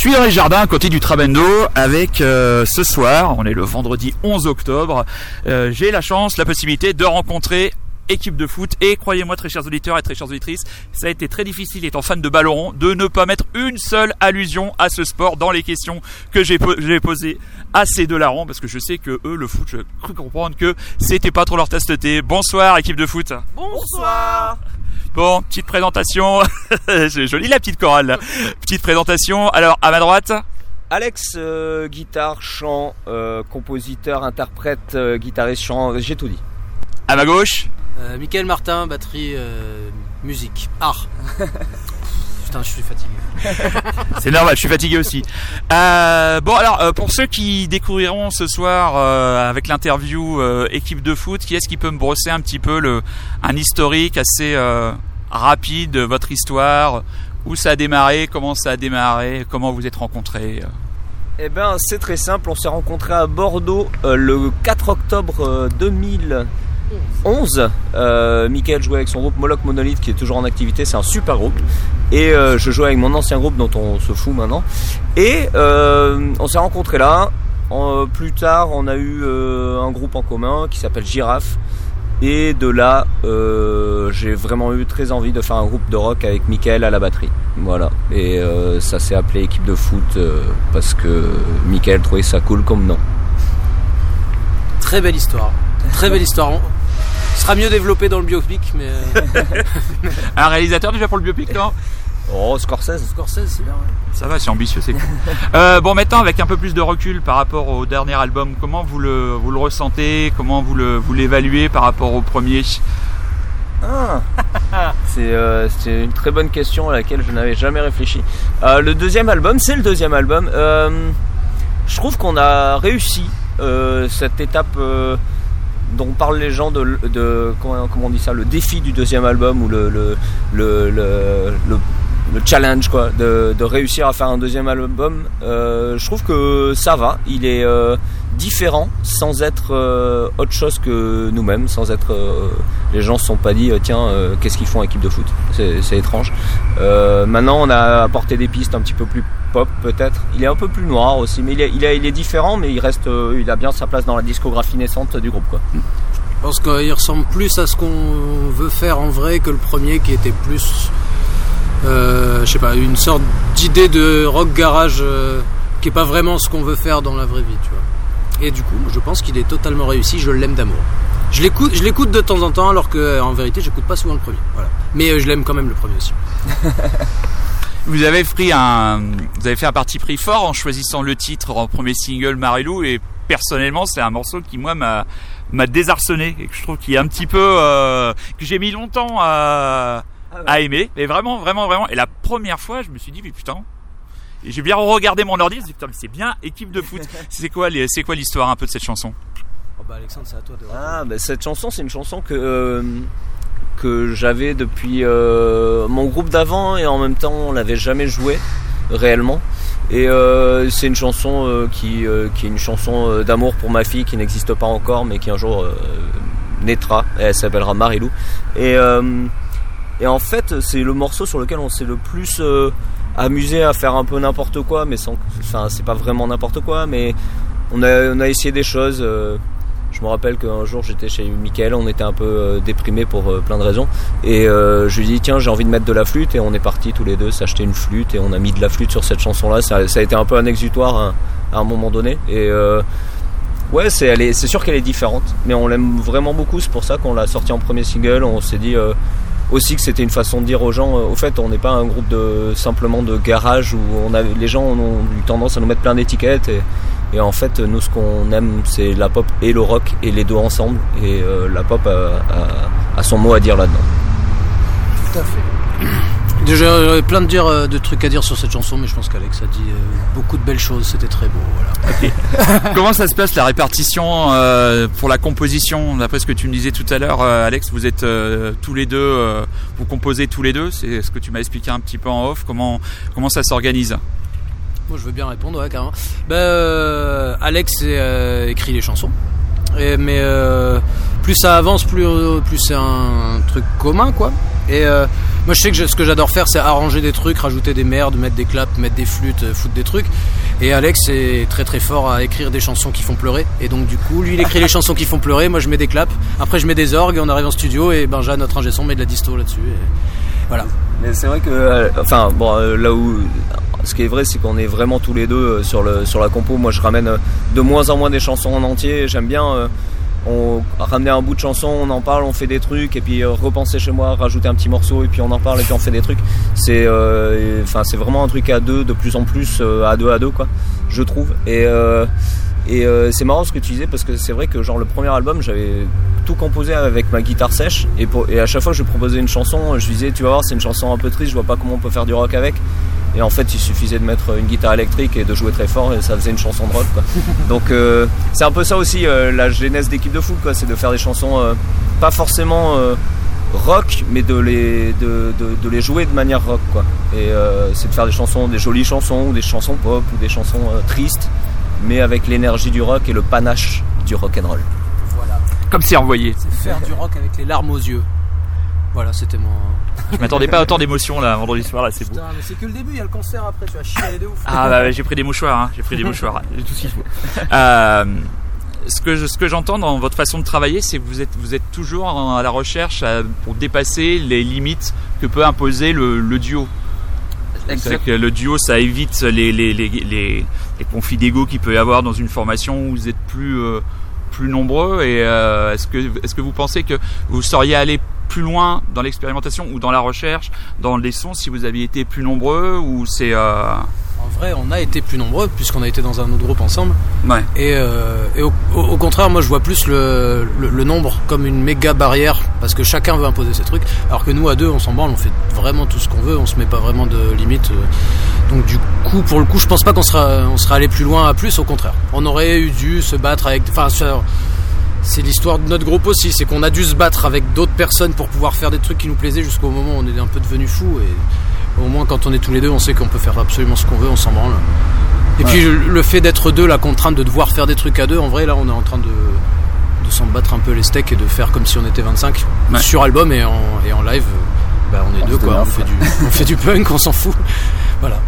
suis dans les jardins à côté du Trabendo avec euh, ce soir, on est le vendredi 11 octobre, euh, j'ai la chance, la possibilité de rencontrer équipe de foot et croyez-moi très chers auditeurs et très chères auditrices, ça a été très difficile étant fan de ballon de ne pas mettre une seule allusion à ce sport dans les questions que j'ai posées à ces deux larrons parce que je sais que eux le foot, je cru comprendre que c'était pas trop leur thé. Bonsoir équipe de foot. Bonsoir. Bon, petite présentation. C'est joli la petite chorale. Là. Petite présentation. Alors à ma droite. Alex, euh, guitare, chant, euh, compositeur, interprète, euh, guitariste, chant, j'ai tout dit. À ma gauche. Michael Martin, batterie, musique, art. Je suis fatigué. c'est normal, je suis fatigué aussi. Euh, bon, alors, euh, pour ceux qui découvriront ce soir euh, avec l'interview équipe de foot, qui est-ce qui peut me brosser un petit peu le, un historique assez rapide de votre histoire Où ça a démarré Comment ça a démarré Comment vous êtes rencontrés eh ben, c'est très simple, on s'est rencontrés à Bordeaux le 4 octobre 2000 11. Euh, Michael jouait avec son groupe Moloch Monolith qui est toujours en activité, c'est un super groupe. Et euh, je jouais avec mon ancien groupe dont on se fout maintenant. Et euh, on s'est rencontrés là. Euh, plus tard, on a eu un groupe en commun qui s'appelle Giraffe. Et de là, j'ai vraiment eu très envie de faire un groupe de rock avec Michael à la batterie. Voilà. Et ça s'est appelé équipe de foot parce que Michael trouvait ça cool comme nom. Très belle histoire. Très belle histoire. Ce sera mieux développé dans le biopic, mais. un réalisateur déjà pour le biopic, non? Oh, Scorsese. Scorsese, c'est bien. Ça va, c'est ambitieux, c'est cool. euh, bon, maintenant, avec un peu plus de recul par rapport au dernier album, comment vous le, vous le ressentez? Comment vous, le, vous l'évaluez par rapport au premier? Ah. Euh, c'est, une très bonne question à laquelle je n'avais jamais réfléchi. Euh, le deuxième album, c'est le deuxième album. Euh, je trouve qu'on a réussi cette étape dont parlent les gens de, de comment, on dit ça, le défi du deuxième album ou le, le, le, le le challenge quoi de, de, réussir à faire un deuxième album euh, je trouve que ça va. Il est euh, différent sans être euh, autre chose que nous-mêmes sans être les gens se sont pas dit tiens qu'est-ce qu'ils font équipe de foot? C'est étrange. Maintenant on a apporté des pistes un petit peu plus pop peut-être. Il est un peu plus noir aussi mais il est, il, est différent mais il reste il a bien sa place dans la discographie naissante du groupe quoi. Je pense qu'il ressemble plus à ce qu'on veut faire en vrai que le premier qui était plus je sais pas, une sorte d'idée de rock garage euh, qui est pas vraiment ce qu'on veut faire dans la vraie vie, tu vois. Et du coup, je pense qu'il est totalement réussi, je l'aime d'amour. Je l'écoute, je l'écoute de temps en temps, alors que en vérité, j'écoute pas souvent le premier. Voilà. Mais euh, je l'aime quand même le premier aussi. vous avez pris un, vous avez fait un parti pris fort en choisissant le titre en premier single Marilou et personnellement, c'est un morceau qui moi m'a m'a désarçonné et que je trouve qu'il est un petit peu que j'ai mis longtemps à ah à aimer. Mais vraiment, vraiment, vraiment. Et la première fois, je me suis dit, mais putain. Et j'ai bien regardé mon ordi, je me suis dit, putain, mais c'est bien équipe de foot. c'est quoi, c'est quoi l'histoire un peu de cette chanson oh bah Alexandre, c'est à toi de. Ah, bah cette chanson, c'est une chanson que. Euh, que j'avais depuis euh, mon groupe d'avant et en même temps on l'avait jamais joué réellement et euh, c'est une chanson qui, qui est une chanson d'amour pour ma fille qui n'existe pas encore mais qui un jour naîtra elle s'appellera Marilou et et en fait, c'est le morceau sur lequel on s'est le plus euh, amusé à faire un peu n'importe quoi, mais sans, enfin, c'est pas vraiment n'importe quoi, mais on a, on a essayé des choses. Euh, je me rappelle qu'un jour j'étais chez Mickaël, on était un peu euh, déprimé pour plein de raisons, et je lui ai dit tiens j'ai envie de mettre de la flûte, et on est partis tous les deux s'acheter une flûte, et on a mis de la flûte sur cette chanson-là. Ça, a été un peu un exutoire hein, à, un moment donné, et ouais c'est, sûr qu'elle est différente, mais on l'aime vraiment beaucoup. C'est pour ça qu'on l'a sorti en premier single. On s'est dit aussi que c'était une façon de dire aux gens, euh, au fait, on n'est pas un groupe de simplement de garage où on a, les gens ont eu tendance à nous mettre plein d'étiquettes et, et, en fait, nous, ce qu'on aime, c'est la pop et le rock et les deux ensemble. Et euh, la pop a, a, son mot à dire là-dedans. Tout à fait. J'aurais plein de, dire, euh, de trucs à dire sur cette chanson, mais je pense qu'Alex a dit euh, beaucoup de belles choses, c'était très beau. Voilà. Comment ça se passe la répartition euh, pour la composition D'après ce que tu me disais tout à l'heure, Alex, vous êtes tous les deux, vous composez tous les deux, c'est ce que tu m'as expliqué un petit peu en off. Comment, comment ça s'organise? Moi je veux bien répondre, ouais, carrément. Ben, Alex écrit les chansons, et, mais plus ça avance, plus, plus c'est un truc commun, quoi. Et Moi je sais que ce que j'adore faire c'est arranger des trucs, rajouter des merdes, mettre des claps, mettre des flûtes, euh, foutre des trucs. Et Alex est très très fort à écrire des chansons qui font pleurer. Et donc du coup lui il écrit les chansons qui font pleurer, moi je mets des claps, après je mets des orgues on arrive en studio et Benja notre ingé son met de la disto là-dessus. Voilà. Mais c'est vrai que, euh, enfin, bon, euh, là où, ce qui est vrai, c'est qu'on est vraiment tous les deux sur sur la compo. Moi, je ramène de moins en moins des chansons en entier. J'aime bien. On ramener un bout de chanson, on en parle, on fait des trucs, et puis euh, repenser chez moi, rajouter un petit morceau, et puis on en parle, et puis on fait des trucs. C'est, euh, vraiment un truc à deux, de plus en plus euh, à deux à deux, quoi, je trouve. Et et c'est marrant ce que tu disais parce que c'est vrai que genre le premier album j'avais tout composé avec ma guitare sèche et à chaque fois que je proposais une chanson je disais tu vas voir c'est une chanson un peu triste je vois pas comment on peut faire du rock avec et en fait il suffisait de mettre une guitare électrique et de jouer très fort et ça faisait une chanson de rock quoi. donc euh, c'est un peu ça aussi euh, la genèse d'équipe de foot quoi c'est de faire des chansons euh, pas forcément euh, rock mais de les de, de- de les jouer de manière rock quoi et euh, c'est de faire des chansons des jolies chansons ou des chansons pop ou des chansons euh, tristes mais avec l'énergie du rock et le panache du rock and roll. Voilà. Comme c'est envoyé. C'est faire du rock avec les larmes aux yeux. Voilà, c'était mon. Je m'attendais pas à autant d'émotion là vendredi soir là, c'est beau. Putain, mais c'est que le début, il y a le concert après, tu vas chialer de ouf. Ah bah j'ai pris des mouchoirs, hein. j'ai pris des mouchoirs, j'ai tout ce qu'il faut. Euh, ce que je- ce que j'entends dans votre façon de travailler, c'est que vous êtes vous êtes toujours en- à la recherche à- pour dépasser les limites que peut imposer le, le duo. C'est vrai que le duo, ça évite les les les les, les conflits d'ego qu'il peut y avoir dans une formation où vous êtes plus euh, plus nombreux. Et euh, est-ce que est-ce que vous pensez que vous seriez allé plus loin dans l'expérimentation ou dans la recherche, dans les sons, si vous aviez été plus nombreux ou c'est euh... En vrai, on a été plus nombreux puisqu'on a été dans un autre groupe ensemble. ouais. Et, euh, et au, contraire, moi je vois plus le, le- le nombre comme une méga barrière parce que chacun veut imposer ses trucs. Alors que nous à deux, on s'en branle, on fait vraiment tout ce qu'on veut, on se met pas vraiment de limites. euh. Donc du coup, pour le coup, je pense pas qu'on sera, on serait allé plus loin à plus. Au contraire, on aurait eu dû se battre avec. Enfin, c'est l'histoire de notre groupe aussi, c'est qu'on a dû se battre avec d'autres personnes pour pouvoir faire des trucs qui nous plaisaient jusqu'au moment où on est un peu devenu fou. Et au moins, quand on est tous les deux, on sait qu'on peut faire absolument ce qu'on veut, on s'en branle. Et puis le fait d'être deux, la contrainte de devoir faire des trucs à deux, en vrai là on est en train de, de s'en battre un peu les steaks et de faire comme si on était 25 Ouais. sur album et en, et en live, bah, on est On deux quoi, on fait, du, on fait du punk, on s'en fout. Voilà,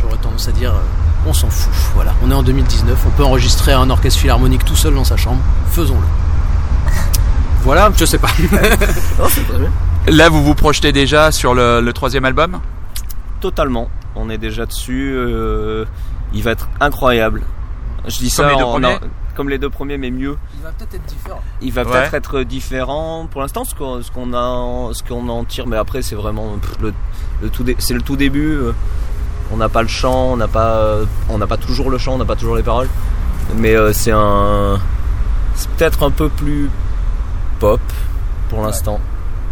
j'aurais tendance à dire euh, on s'en fout. Voilà, on est en 2019, on peut enregistrer un orchestre philharmonique tout seul dans sa chambre, faisons-le. Voilà, je sais pas. Non, c'est très bien. Là, vous vous projetez déjà sur le, le troisième album? Totalement. On est déjà dessus. euh, il va être incroyable. Je dis Comme ça les deux en- premiers? en- comme les deux premiers, mais mieux. Il va peut-être être différent. Il va Ouais. peut-être être différent. Pour l'instant, ce qu'on ce qu'on a, ce qu'on en tire, mais après, c'est vraiment pff, le, le tout, dé- c'est le tout début. euh, On n'a pas le chant, on n'a pas, euh, on n'a pas toujours le chant, on n'a pas toujours les paroles. Mais euh, c'est un, c'est peut-être un peu plus pop pour l'instant.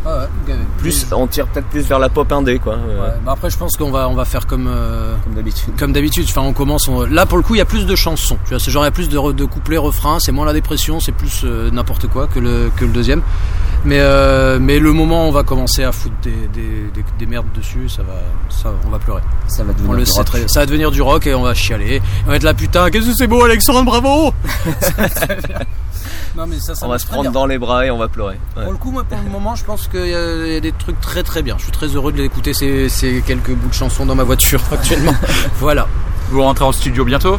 Ah ouais, Plus, on tire peut-être plus vers la pop indé, quoi. Ouais, bah après je pense qu'on va, on va faire comme... euh, Comme d'habitude. comme d'habitude, enfin on commence. on- Là pour le coup, il y a plus de chansons. Tu vois, c'est genre il y a plus de, de couplets, refrains. C'est moins la dépression, c'est plus euh, n'importe quoi que le que le deuxième. Mais euh, mais le moment où on va commencer à foutre des, des, des, des merdes dessus, ça va, ça, on va pleurer. Ça va On le sait très. Ça va devenir du rock et on va chialer. On va être là putain, qu'est-ce que c'est beau Alexandre, bravo. non mais ça, ça On va se prendre bien. dans les bras et on va pleurer. Ouais. Pour le coup, moi, pour le moment, je pense qu'il y, a il y a des trucs très très bien. Je suis très heureux de l'écouter ces, ces quelques bouts de chansons dans ma voiture actuellement. voilà. Vous rentrez en studio bientôt?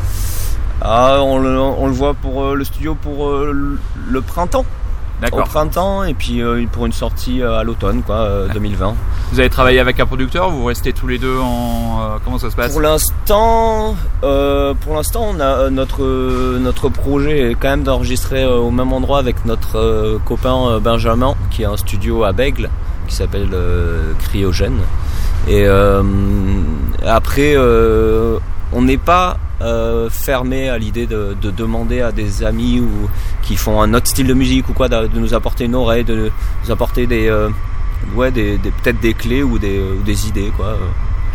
Ah, on le, on le voit pour euh, le studio pour euh, le printemps. Au printemps et puis euh, pour une sortie euh, à l'automne, quoi, euh, 2020. Vous avez travaillé avec un producteur Vous restez tous les deux en. euh, comment ça se passe? Pour l'instant, euh, pour l'instant, on a euh, notre euh, notre projet est quand même d'enregistrer euh, au même endroit avec notre euh, copain euh, Benjamin, qui a un studio à Bègle, qui s'appelle euh, Cryogène. Et euh, après, euh, on n'est pas euh, fermé à l'idée de, de demander à des amis ou qui font un autre style de musique ou quoi de, nous apporter une oreille, de nous apporter des euh, ouais des, peut-être des clés ou des, ou des idées quoi.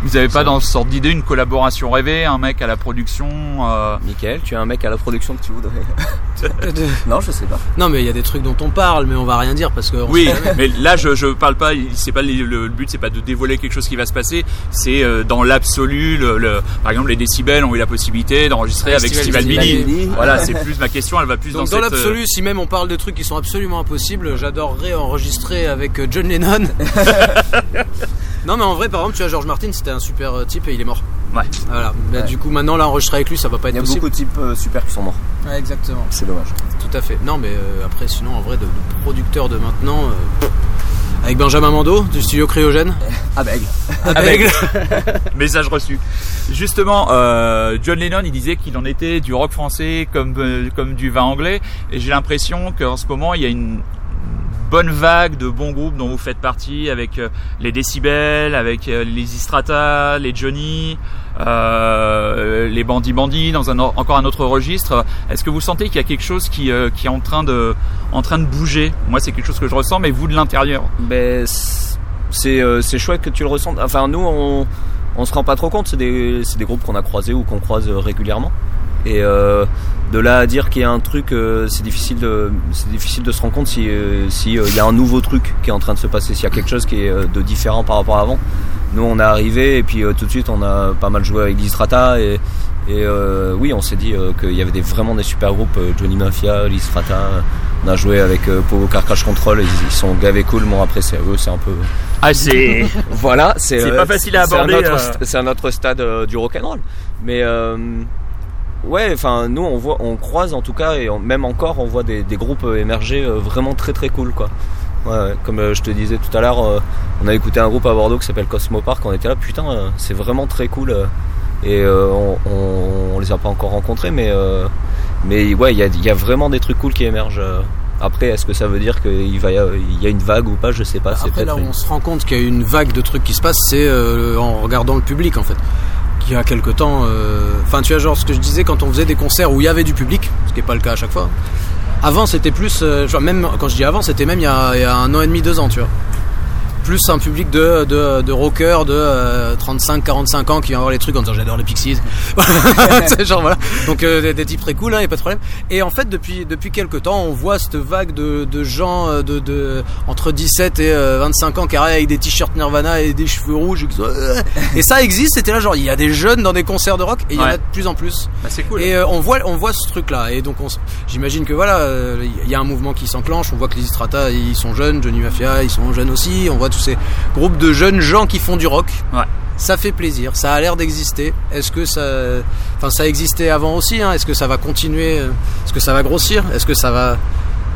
Vous avez pas dans ce sorte d'idée une collaboration rêvée, un mec à la production euh, Michael, tu as un mec à la production que tu voudrais Non, je sais pas. Non, mais il y a des trucs dont on parle, mais on va rien dire parce que. Oui, mais là je je parle pas. C'est pas le, le but, c'est pas de dévoiler quelque chose qui va se passer. C'est euh, dans l'absolu. Le, le- par exemple, les décibels ont eu la possibilité d'enregistrer avec Festival Steve Albini. Voilà, c'est plus ma question. Elle va plus Donc dans dans cette. euh, l'absolu, si même on parle de trucs qui sont absolument impossibles, j'adorerais enregistrer avec euh, John Lennon. Non, mais en vrai, par exemple, tu vois, George Martin, c'était un super euh, type et il est mort. Ouais. Voilà. Bah, Ouais. Du coup, maintenant, là, enregistrer avec lui, ça va pas Il être y a possible. beaucoup de types euh, super qui sont morts. Ouais, exactement. C'est dommage. Tout à fait. Non, mais euh, après, sinon, en vrai, de, de producteurs de maintenant, euh, avec Benjamin Mando du studio Cryogène. Ah bah, Avec. Message reçu. Justement, euh, John Lennon, il disait qu'il en était du rock français comme euh, comme du vin anglais, et j'ai l'impression qu'en ce moment il y a une bonne vague de bons groupes dont vous faites partie, avec euh, les Décibels, avec euh, les Istrata, les Johnny, euh, les Bandits Bandits, dans encore un autre registre. Est-ce que vous sentez qu'il y a quelque chose qui qui est en train de en train de bouger? Moi, c'est quelque chose que je ressens, mais vous de l'intérieur. Ben, c'est- euh, chouette que tu le ressentes. Enfin, nous, on, on se rend pas trop compte. C'est des, des groupes qu'on a croisés ou qu'on croise régulièrement. Et euh, de là à dire qu'il y a un truc, euh, c'est difficile de, c'est difficile de se rendre compte si, euh, si euh, il y a un nouveau truc qui est en train de se passer, s'il y a quelque chose qui est de différent par rapport à avant. Nous, on est arrivé et puis tout de suite, on a pas mal joué avec Listrata et, et euh, oui, on s'est dit euh, qu'il y avait des, vraiment des super groupes, euh, Johnny Mafia, Listrata. On a joué avec Pogo Car Crash Control, ils, ils sont gavés cool. Bon après, c'est eux, c'est un peu. Ah, c'est Voilà, c'est C'est pas facile à aborder, C'est un autre stade du rock'n'roll. Mais ouais, enfin nous on voit, on croise en tout cas et on- même encore on voit des, des groupes euh, émerger euh, vraiment très très cool quoi. Ouais, comme euh, je te disais tout à l'heure, on a écouté un groupe à Bordeaux qui s'appelle Cosmo Park. On était là, putain, c'est vraiment très cool. et on, on, on les a pas encore rencontrés, mais mais ouais, il y a, il y a vraiment des trucs cool qui émergent. Après, est-ce que ça veut dire qu'il va y a, il y a une vague ou pas? Je sais pas. Après, là on se rend compte qu'il y a une vague de trucs qui se passent, c'est euh, en regardant le public en fait. Qui a quelque temps. euh, Enfin, tu vois, genre ce que je disais quand on faisait des concerts où il y avait du public, ce qui n'est pas le cas à chaque fois. Avant, c'était plus. euh, genre, même quand je dis avant, c'était même il y, il y a un an et demi, deux ans, tu vois. Plus un public de, de, de rockers de 35-45 ans qui vient voir les trucs en disant j'adore les Pixies. Genre voilà. Donc euh, des, des types très cool, hein, y a pas de problème. Et en fait, depuis, depuis quelques temps, on voit cette vague de, de gens euh, de, de, entre 17 et euh, 25 ans qui arrivent avec des t-shirts Nirvana et des cheveux rouges. Et, euh, ça existe, c'était là genre il y a des jeunes dans des concerts de rock et il y en a de plus en plus. Bah, c'est cool. Et euh, on voit, on voit ce truc-là. Et donc, j'imagine que voilà, euh, il y a un mouvement qui s'enclenche. On voit que les Istrata, ils sont jeunes, Johnny Mafia, ils sont jeunes aussi. On voit tous ces groupes de jeunes gens qui font du rock. Ouais. Ça fait plaisir. Ça a l'air d'exister. Est-ce que ça, enfin, ça existait avant aussi hein Est-ce que ça va continuer euh, Est-ce que ça va grossir Est-ce que ça va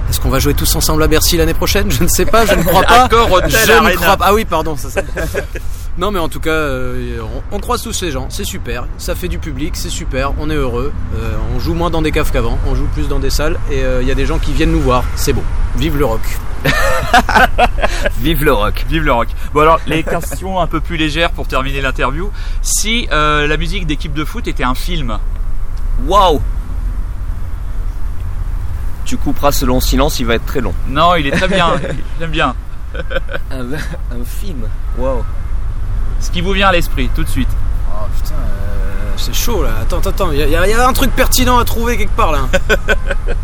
est-ce qu'on va jouer tous ensemble à Bercy l'année prochaine? Je ne sais pas, je ne crois pas. Hotel je ne Arena. crois pas. Ah oui, pardon, ça, ça. Non mais en tout cas, euh, on, on croise tous ces gens, c'est super, ça fait du public, c'est super, on est heureux, euh, on joue moins dans des caves qu'avant, on joue plus dans des salles et euh, il y a des gens qui viennent nous voir, c'est beau. Vive le rock. Vive le rock. Vive le rock. Bon alors, les questions un peu plus légères pour terminer l'interview. Si euh, la musique d'équipe de foot était un film, Waouh Tu couperas ce long silence, il va être très long. non, il est très bien, j'aime bien. Un, un film Waouh Ce qui vous vient à l'esprit, tout de suite. Oh putain, euh, c'est chaud là. Attends, attends, attends, il y, a- y un truc pertinent à trouver quelque part là.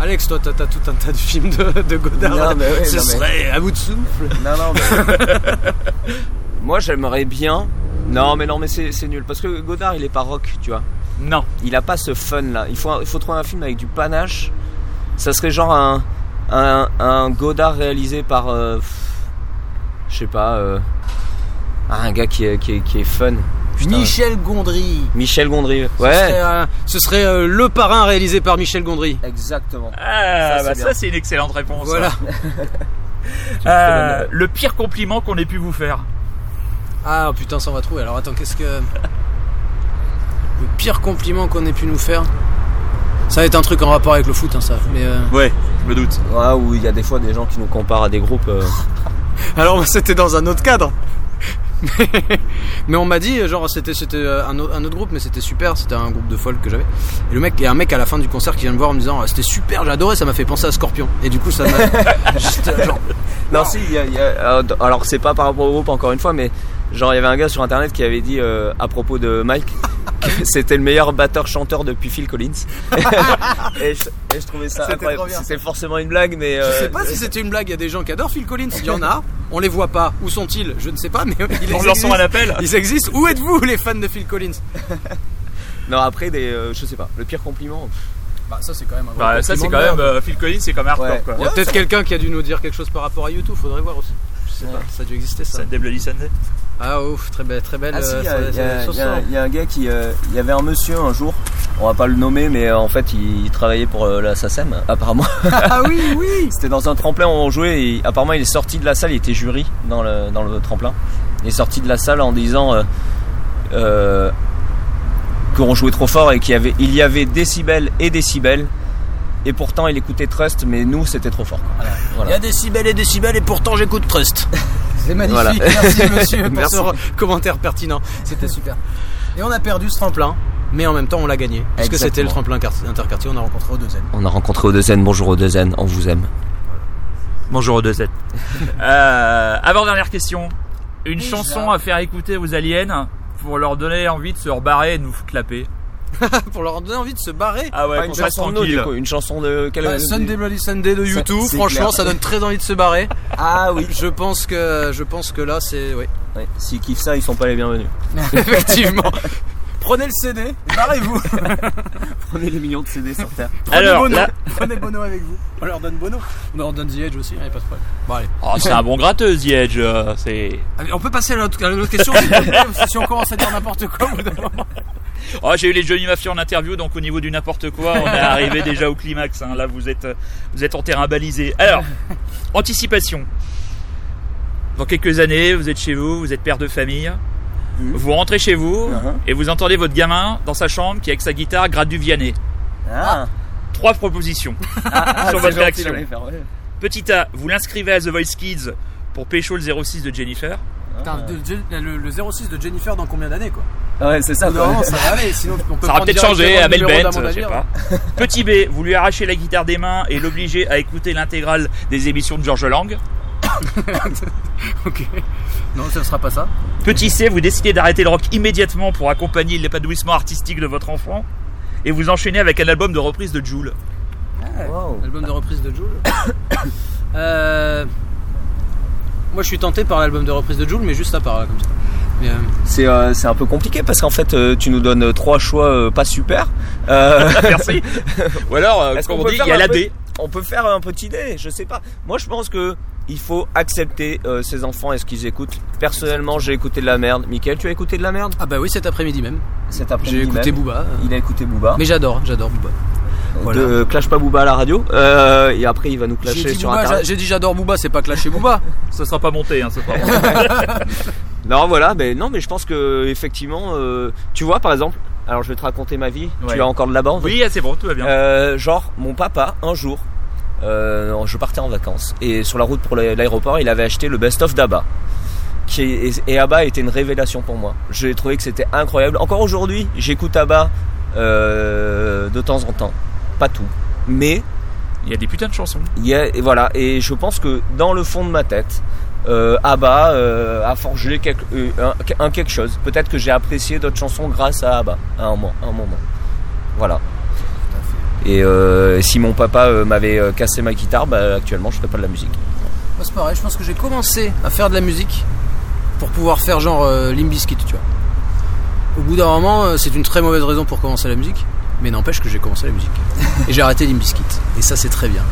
Alex, toi, t'as tout un tas de films de, de Godard. Non, mais ouais, Ce non, mais- serait à bout de souffle. Non, non, mais... Moi, j'aimerais bien... Non, mais non, mais c'est nul. Parce que Godard, il est pas rock, tu vois. Non. Il a pas ce fun là. Il faut, il faut trouver un film avec du panache. Ça serait genre un, un, un Godard réalisé par... euh, je sais pas... euh, un gars qui est, qui est, qui est fun. Putain. Michel Gondry. Michel Gondry. Ce Ouais. serait, euh, ce serait, euh, le parrain réalisé par Michel Gondry. Exactement. Ah, Ça, bah c'est c'est une excellente réponse. Voilà. Euh, le pire compliment qu'on ait pu vous faire. Ah putain, ça on va trouver. Alors attends, qu'est-ce que. Le pire compliment qu'on ait pu nous faire Ça va être un truc en rapport avec le foot, hein, ça. Mais euh, Ouais, je me doute. Ouais, où il y a des fois des gens qui nous comparent à des groupes. euh, Alors moi, c'était dans un autre cadre. mais on m'a dit, genre, c'était c'était euh, un, au- un autre groupe, mais c'était super. C'était un groupe de folk que j'avais. Et le mec, il y a un mec à la fin du concert qui vient me voir en me disant, c'était super, adoré, ça m'a fait penser à Scorpion. Et du coup, ça m'a. Juste, genre, Non, si, y a, y a- alors c'est pas par rapport au groupe encore une fois, mais genre il y avait un gars sur internet qui avait dit euh, à propos de Mike que c'était le meilleur batteur-chanteur depuis Phil Collins. et, je, et je trouvais ça incroyable. C'était forcément une blague, mais. Je euh, sais pas si c'était une blague, il y a des gens qui adorent Phil Collins, il y en a, on les voit pas, où sont-ils? Je ne sais pas, mais ils En lançant existent. un appel. Ils existent, où êtes-vous les fans de Phil Collins? Non, après, des, euh, je sais pas, le pire compliment. Bah ça c'est quand même un Bah, ça c'est quand même euh, Phil Collins, c'est quand même hardcore Ouais. quoi. Il y a peut-être quelqu'un qui a dû nous dire quelque chose par rapport à YouTube, faudrait voir aussi. Je sais pas, ça a dû exister ça. Sunday Bloody Sunday. Ah ouf, très belle, très belle. Ah si, il y, a- y y un gars qui, euh, il y avait un monsieur un jour, on va pas le nommer, mais euh, en fait il travaillait pour euh, la SACEM apparemment. Ah oui, oui. C'était dans un tremplin où on jouait et apparemment il est sorti de la salle, il était jury dans le, dans le tremplin. Il est sorti de la salle en disant euh, euh, qu'on jouait trop fort et qu'il y avait, il y avait décibels et décibels. Et pourtant il écoutait Trust, mais nous c'était trop fort. Il y a décibels et décibels et pourtant j'écoute Trust. C'est magnifique. Voilà. Merci monsieur pour Merci. ce commentaire pertinent. C'était super. Et on a perdu ce tremplin, mais en même temps on l'a gagné. Puisque Exactement. c'était le tremplin quart- interquartier, on a rencontré au deuxième. On a rencontré Odezen, bonjour Odezen, on vous aime. Bonjour aux deux Z. euh, avant dernière question, une Déjà. chanson à faire écouter aux aliens pour leur donner envie de se rebarrer et de nous paix. pour leur donner envie de se barrer. Ah ouais, Pas une chanson de nous, tranquille. du coup, une chanson de Bah, Sunday Bloody Sunday de YouTube, franchement, clair. ça donne très envie de se barrer. Ah oui. Je pense que, je pense que là, c'est, oui, Ouais, S'ils kiffent ça, ils sont pas les bienvenus. effectivement. Prenez le CD, barrez-vous. Prenez les millions de CD sur Terre. Prenez Alors, Bono. là- Prenez Bono avec vous. On leur donne Bono. On leur donne The Edge aussi, il a pas de problème. Bon, allez. Oh, c'est un bon gratteux, The Edge. euh, C'est. Allez, On peut passer à l'autre question si on commence à dire n'importe quoi, au bout d'un moment. Oh, j'ai eu les Johnny Mafia en interview, donc au niveau du n'importe quoi, on est arrivé déjà au climax. hein. Là, vous êtes, vous êtes en terrain balisé. Alors, anticipation. Dans quelques années, vous êtes chez vous, vous êtes père de famille. Mhm. Vous rentrez chez vous Mhm. et vous entendez votre gamin dans sa chambre qui avec sa guitare gratte du Vianney. Ah, Trois propositions. ah, Sur c'est votre réaction. j'allais faire, ouais. Petit A, vous l'inscrivez à The Voice Kids pour pécho le 06 de Jennifer. Putain, de- de- le, 06 de Jennifer dans combien d'années quoi Ah ouais, c'est ça. Non, ça va aller, sinon on peut Ça aura peut-être changé, numéro Bent, je sais pas. Petit B, vous lui arrachez la guitare des mains et l'obligez à écouter l'intégrale des émissions de George Lang. Ok. Non, ça ne sera pas ça. Petit C, vous décidez d'arrêter le rock immédiatement pour accompagner l'épanouissement artistique de votre enfant. Et vous enchaînez avec un album de reprise de Joule. Wow. Album de reprise de Joule. Euh, Moi, je suis tenté par l'album de reprise de Joule, mais juste à part là, comme ça. Euh, C'est euh, c'est un peu compliqué parce qu'en fait, euh, tu nous donnes trois choix euh, pas super. Euh, Merci. Ou alors, euh, on peut dit, faire il y a un la D. on peut faire un petit dé, je sais pas. Moi, je pense que il faut accepter euh, ses enfants et ce qu'ils écoutent. Personnellement, j'ai écouté de la merde. Michael, tu as écouté de la merde? Ah bah oui, cet après-midi même. cet J'ai après-midi écouté même. Booba. euh, Il a écouté Booba. Mais j'adore, j'adore Booba. Voilà. De clash pas Booba à la radio. Euh, et après, il va nous clasher sur Booba, internet. j'a- j'ai dit j'adore Booba, c'est pas clasher Booba. Ce sera pas monté, hein, sera pas. Non, voilà, mais non, mais je pense que effectivement, euh, tu vois, par exemple, alors je vais te raconter ma vie. Ouais. Tu as encore de la bande. Oui, c'est bon, tout va bien. Euh, genre, mon papa, un jour, euh, je partais en vacances et sur la route pour l'a- l'aéroport, il avait acheté le best-of d'Abba. Qui est- et Abba était une révélation pour moi. J'ai trouvé que c'était incroyable. Encore aujourd'hui, j'écoute Abba euh, de temps en temps, pas tout, mais Il y a des putains de chansons. il y a, et voilà. Et je pense que dans le fond de ma tête, euh, Abba euh, a forgé quelque, euh, un, un quelque chose. Peut-être que j'ai apprécié d'autres chansons grâce à Abba à un moment. à un moment. Voilà. Et euh, si mon papa euh, m'avait cassé ma guitare, bah, actuellement je ferais pas de la musique. Moi, c'est pareil, je pense que j'ai commencé à faire de la musique pour pouvoir faire genre euh, Limp Bizkit, tu vois. Au bout d'un moment, c'est une très mauvaise raison pour commencer la musique, mais n'empêche que j'ai commencé la musique. Et j'ai arrêté Limp Bizkit. Et ça, c'est très bien.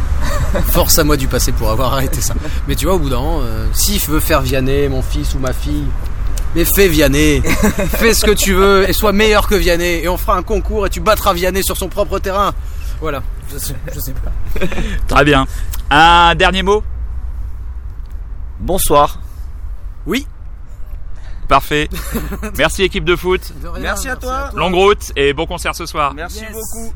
Force à moi du passé pour avoir arrêté ça. Mais tu vois, au bout d'un moment, euh, s'il veut faire Vianney, mon fils ou ma fille, mais fais Vianney, fais ce que tu veux et sois meilleur que Vianney. Et on fera un concours et tu battras Vianney sur son propre terrain. Voilà, je sais, je sais pas. Très bien. Un dernier mot? Bonsoir. Oui, Parfait. Merci équipe de foot. de rien, Merci à toi. Longue route et bon concert ce soir. Merci Yes. beaucoup.